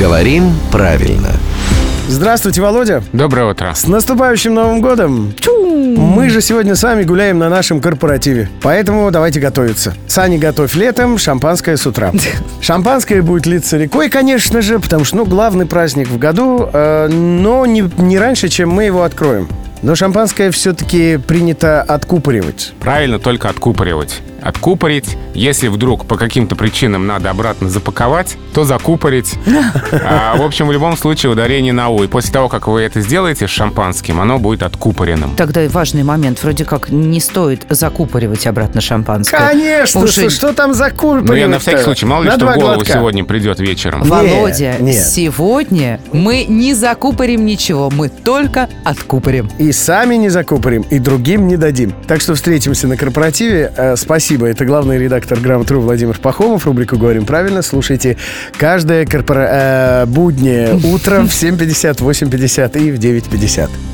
Говорим правильно. Здравствуйте, Володя. Доброе утро. С наступающим Новым годом! Мы же сегодня с вами гуляем на нашем корпоративе. Поэтому давайте готовиться. Сани готовь летом, шампанское с утра. Шампанское будет литься рекой, конечно же, потому что, ну, главный праздник в году, э, но не, не раньше, чем мы его откроем. Но шампанское все-таки принято откупоривать. Правильно только откупоривать. Откупорить. Если вдруг по каким-то причинам надо обратно запаковать, то закупорить. А, в общем, в любом случае ударение на «у». И после того, как вы это сделаете с шампанским, оно будет откупоренным. Тогда и важный момент. Вроде как не стоит закупоривать обратно шампанское. Конечно, Уже- что, что там закупоривать Ну, я на всякий случай, мало ли что в голову сегодня придет вечером. Володя, нет. сегодня мы не закупорим ничего, мы только откупорим. И сами не закупорим, и другим не дадим. Так что встретимся на корпоративе. Э, Спасибо. Это главный редактор «Грамотру» Владимир Пахомов. Рубрику «Говорим правильно». Слушайте каждое корпора... э, буднее утро в 7.50, 8.50 и в 9.50.